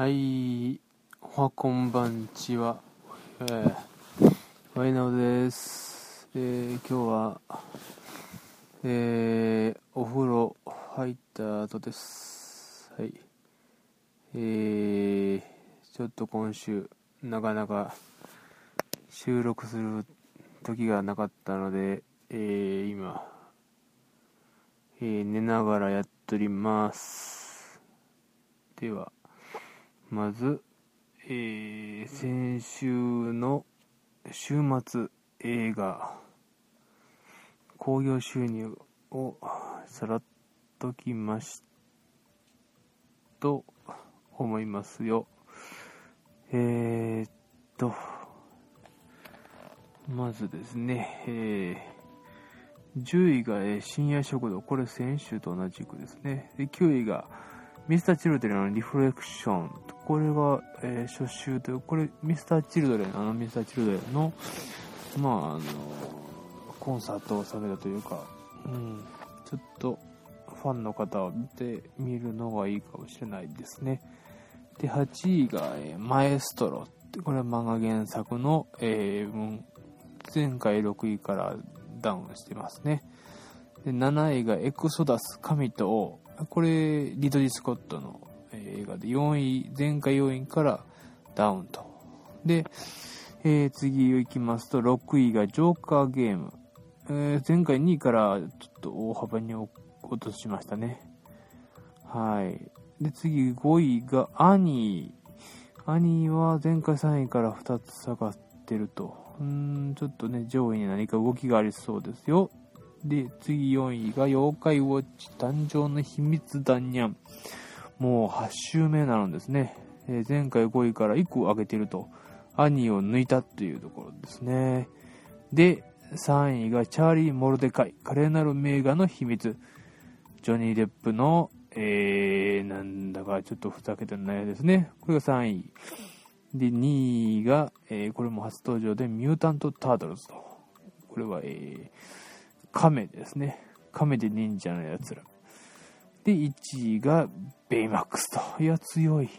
はい、おはこんばんちは。えー、ワイナオです。えー、今日は、えー、お風呂入った後です。はい。えー、ちょっと今週、なかなか収録する時がなかったので、えー、今、えー、寝ながらやっております。では、まず、えー先週の週末映画興行収入をさらっときましたと思いますよ。えー、っとまずですね、えー10位が、え深夜食堂これ先週と同じくですね。で9位がミスターチルドレンのリフレクション。これが、えー初週で、これ、ミスターチルドレン、あのミスターチルドレンの、まあ、あの、コンサートを下げたというか、うん、ちょっと、ファンの方を見てみるのがいいかもしれないですね。で、8位が、えーマエストロって、これは漫画原作の、えー文前回6位からダウンしてますね。で7位がエクソダス神と王これリドリー・スコットの映画で4位前回4位からダウンと。で、えー次行きますと6位がジョーカーゲーム、えー前回2位からちょっと大幅に落としましたね。はい。で次5位がアニー。アニーは前回3位から2つ下がってると。うんちょっとね上位に何か動きがありそうですよ。で、次4位が妖怪ウォッチ誕生の秘密だにゃん。もう8週目なのですね。えー前回5位から1個上げてると。兄を抜いたというところですね。で、3位がチャーリー・モルデカイ。華麗なる名画の秘密。ジョニー・デップの、えー、なんだかちょっとふざけてないですね。これが3位。で、2位が、えーこれも初登場でミュータント・タートルズと。これは、えー、亀ですね。亀で忍者のやつら。で、1位がベイマックスと。いや、強い。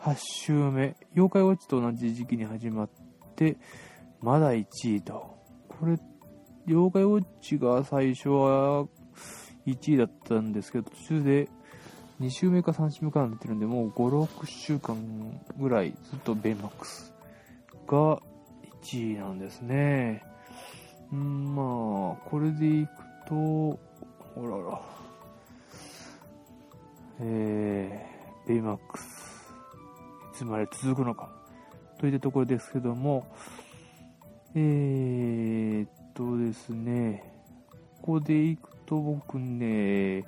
8週目。妖怪ウォッチと同じ時期に始まって、まだ1位と。これ、妖怪ウォッチが最初は1位だったんですけど、途中で2週目か3週目かなってるんで、もう5、6週間ぐらいずっとベイマックスが1位なんですね。うんまあ、これでいくと、ほらら、えー、ベイマックス、いつまで続くのか、といったところですけども、えーっとですね、ここでいくと僕ね、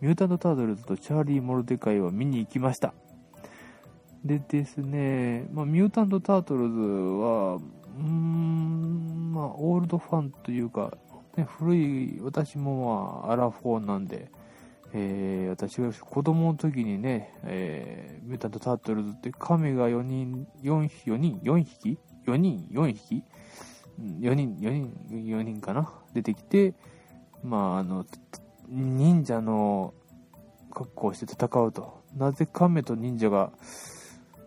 ミュータント・タートルズとチャーリー・モルデカイは見に行きました。でですね、まあ、ミュータント・タートルズは、うん、まあ、オールドファンというか、ね、古い、私もまあ、アラフォーなんで、えー私が子供の時にね、えーミュータント・タートルズって亀が4人、4匹、4人、4匹 ?4 人、4匹？4人、4人、4人かな？出てきて、まあ、あの、忍者の格好をして戦うと。なぜ亀と忍者が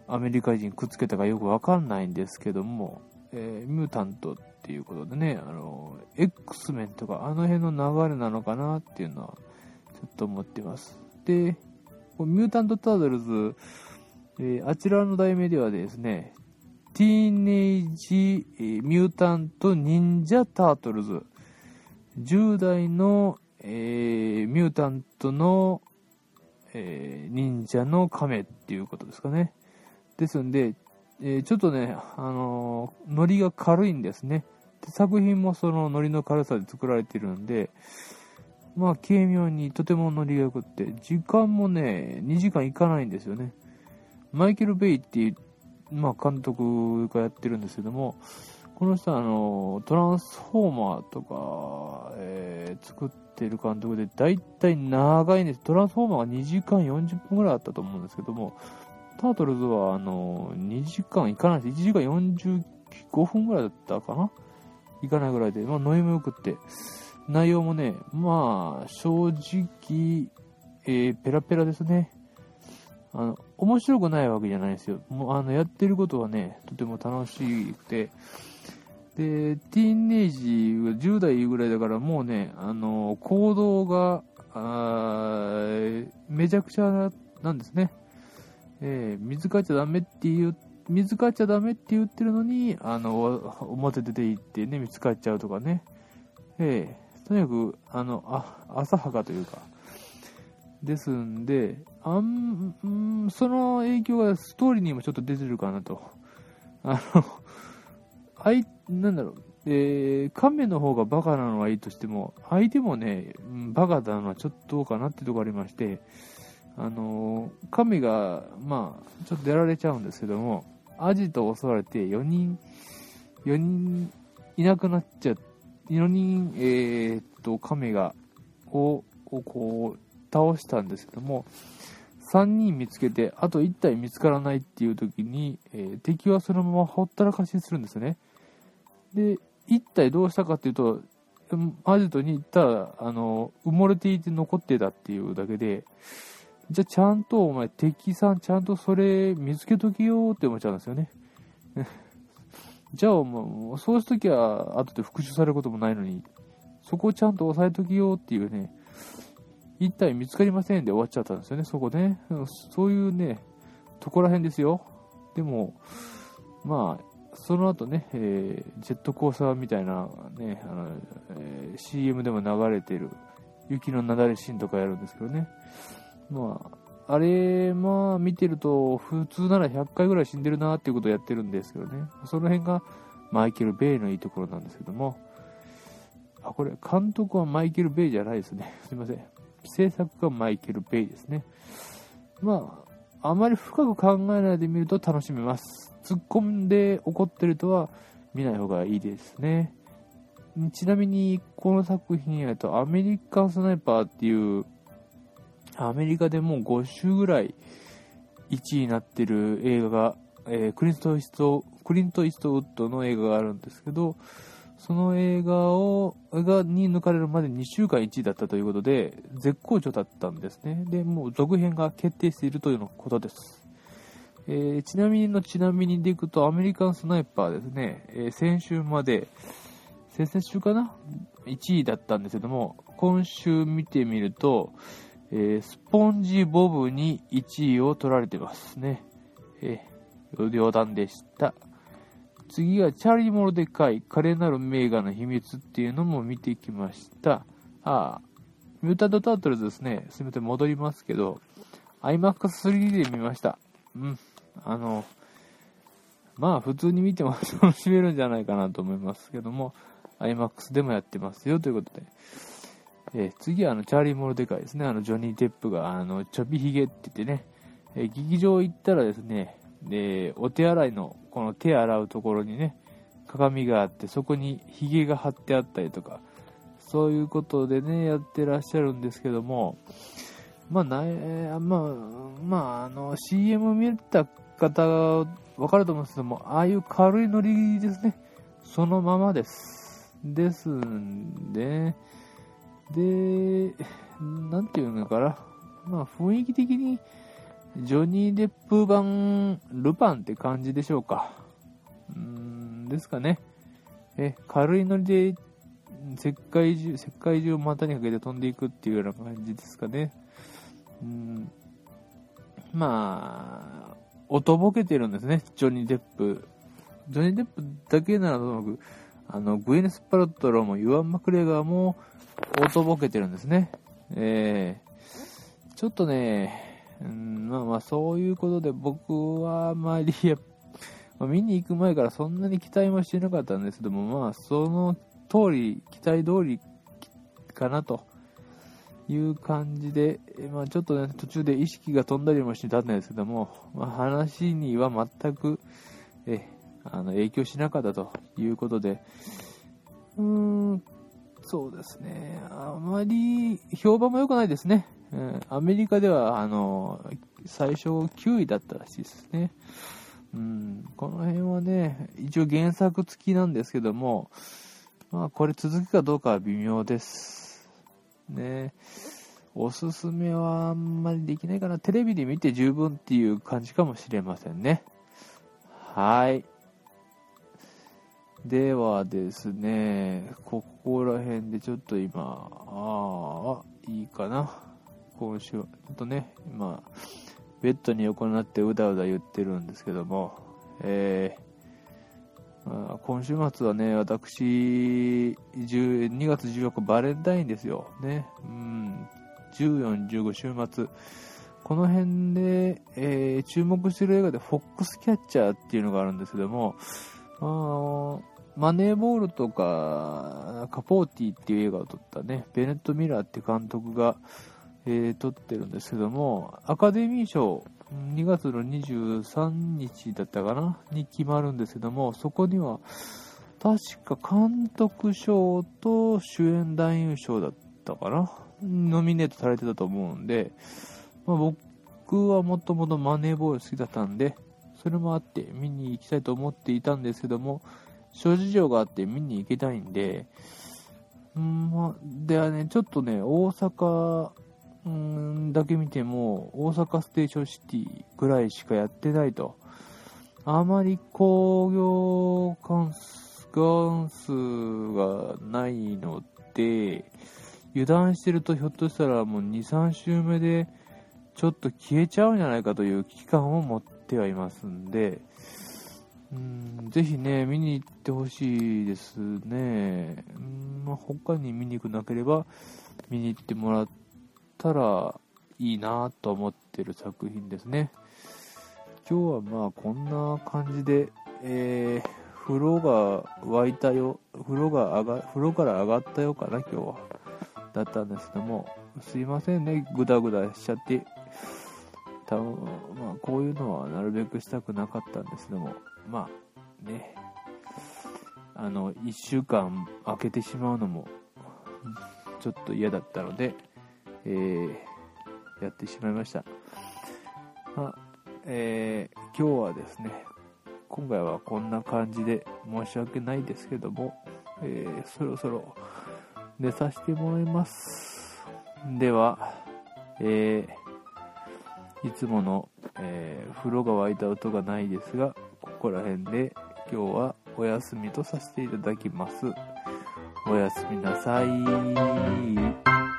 アメリカ人くっつけたかよくわかんないんですけども、えーミュータントっていうことでね、あの、X メンとかあの辺の流れなのかなっていうのはちょっと思ってます。で、ミュータント・タートルズ、えーあちらの題名ではですね、ティーネイジ・ミュータント・忍者・タートルズ。10代の、えーミュータントの、えー忍者の亀っていうことですかね。ですんで、えーちょっとね、あのーノリが軽いんですね。で作品もそのノリの軽さで作られてるんで、まあ、軽妙にとてもノリが良くって、時間もね、2時間いかないんですよね。マイケル・ベイっていう、まあ、監督がやってるんですけども、この人はあの、トランスフォーマーとか、えー作ってる監督で、だいたい長いんです。トランスフォーマーが2時間40分ぐらいあったと思うんですけども、タートルズはあの、2時間いかないです。1時間45分ぐらいだったかないかないぐらいで、まあ、ノイもよくって、内容もね、まあ、正直、えーペラペラですね。あの、面白くないわけじゃないですよ。もう、あの、やってることはね、とても楽しくて、で、ティーンネイジが10代ぐらいだからもうね、あの、行動が、あめちゃくちゃなんですね。えー、水買っちゃダメって言う、水買っちゃダメって言ってるのに、あの、表出て行ってね、見つかっちゃうとかね。えー、とにかく、あの、あ、浅はかというか、ですんで、あん、んその影響がストーリーにもちょっと出てるかなと。あの、あい、なんだろう、えー、亀の方がバカなのはいいとしても、相手もね、バカなのはちょっとどうかなってとこありまして、あのー、亀が、まあ、ちょっと出られちゃうんですけども、アジトを襲われて4人、4人いなくなっちゃって、4人、えー、っと、亀が、を、をこう、倒したんですけども、3人見つけて、あと1体見つからないっていう時に、えー、敵はそのままほったらかしにするんですよね。で、1体どうしたかっていうと、アジトに行ったら、あの、埋もれていて残ってたっていうだけで、じゃあちゃんとお前敵さんちゃんとそれ見つけときよって思っちゃうんですよね。じゃあもう、そうしときは後で復讐されることもないのに、そこをちゃんと押さえときよっていうね、一体見つかりませんで終わっちゃったんですよね、そこね。そういうね、とこら辺ですよ。でも、まあ、その後ね、えー、ジェットコースターみたいなね、あのえー、CM でも流れてる雪の雪崩シーンとかやるんですけどね。まあ、あれ、まあ見てると普通なら100回ぐらい死んでるなっていうことをやってるんですけどね。その辺がマイケル・ベイのいいところなんですけども。あ、これ、監督はマイケル・ベイじゃないですね。すいません。制作がマイケル・ベイですね。まあ、あまり深く考えないで見ると楽しめます。突っ込んで怒ってるとは見ない方がいいですね。ちなみに、この作品やと、アメリカンスナイパーっていう、アメリカでもう5週ぐらい1位になってる映画が、えー、クリント・イスト、クリント・イストウッドの映画があるんですけど、その映画を、がに抜かれるまで2週間1位だったということで、絶好調だったんですね。で、もう続編が決定しているということです。えー、ちなみにのちなみにでいくと、アメリカンスナイパーですね、えー、先週まで、先々週かな ?1 位だったんですけども、今週見てみると、えー、スポンジボブに1位を取られてますね。えー、余談でした。次はチャーリー・モロデカイ、華麗なる名画の秘密っていうのも見てきました。ああ、ミュータント・タートルズですね。すみません、戻りますけど、IMAX3D で見ました。うん。あの、まあ普通に見ても楽しめるんじゃないかなと思いますけども、IMAX でもやってますよということで。えー、次はあの、チャーリー・モロデカイですね。あの、ジョニー・テップが、あの、ちょびひげって言ってね、えー、劇場行ったらですね、で、お手洗いの、この手洗うところにね、鏡があって、そこにヒゲが貼ってあったりとか、そういうことでね、やってらっしゃるんですけども、まあ、なまあ、まあ、CM 見た方がわかると思うんですけども、ああいう軽いノリですね。そのままです。ですんで、で、なんていうのかな。まあ、雰囲気的に、ジョニー・デップ版ルパンって感じでしょうか。うーん、ですかね。え、軽いノリで石灰中、石灰中を股にかけて飛んでいくっていうような感じですかね。うん、まあ、おとぼけてるんですね、ジョニー・デップ。ジョニー・デップだけならともかく、あの、グエネス・パロットロもユアン・マクレガーもおとぼけてるんですね。えー、ちょっとね、うん、まあまあそういうことで僕はあまり、まあ、見に行く前からそんなに期待もしてなかったんですけども、まあその通り、期待通りかなという感じで、まあちょっとね、途中で意識が飛んだりもしてたんですけども、まあ話には全く、え、あの影響しなかったということで、うーん、そうですね、あまり評判も良くないですね。うん、アメリカでは、あの、最初9位だったらしいですね。うん、この辺はね、一応原作付きなんですけども、まあこれ続くかどうかは微妙です。ね。おすすめはあんまりできないかな。テレビで見て十分っていう感じかもしれませんね。はい。ではですね、ここら辺でちょっと今、ああ、いいかな。今週は、ちょっとね、今、ベッドに横になってうだうだ言ってるんですけども、えー、今週末はね、私、2月14日バレンタインですよ。ね。うん、14、15週末。この辺で、えー、注目してる映画でフォックスキャッチャーっていうのがあるんですけども、マネーボールとか、カポーティっていう映画を撮ったね、ベネット・ミラーって監督が、えー、撮ってるんですけども、アカデミー賞、2月の23日だったかなに決まるんですけども、そこには、確か監督賞と主演男優賞だったかなノミネートされてたと思うんで、まあ、僕はもともとマネーボール好きだったんで、それもあって見に行きたいと思っていたんですけども、諸事情があって見に行けたいんで、うんま、ではね、ちょっとね、大阪うんだけ見ても、大阪ステーションシティぐらいしかやってないと。あまり工業関数がないので、油断してるとひょっとしたらもう2、3週目でちょっと消えちゃうんじゃないかという危機感を持ってはいますんで、うんぜひね、見に行ってほしいですね。うんまあ、他に見に行くなければ、見に行ってもらったらいいなと思ってる作品ですね。今日はまあこんな感じで、えー、風呂が沸いたよ、風呂が上が、風呂から上がったよかな、今日は。だったんですけども、すいませんね、ぐだぐだしちゃって。多分、まあこういうのはなるべくしたくなかったんですけども、まあね、あの、1週間空けてしまうのも、ちょっと嫌だったので、えー、やってしまいました。まあ、えー、今日はですね、今回はこんな感じで申し訳ないですけども、えー、そろそろ寝させてもらいます。では、えー、いつもの、えー、風呂が沸いた音がないですが、ここら辺で今日はお休みとさせていただきます。おやすみなさい。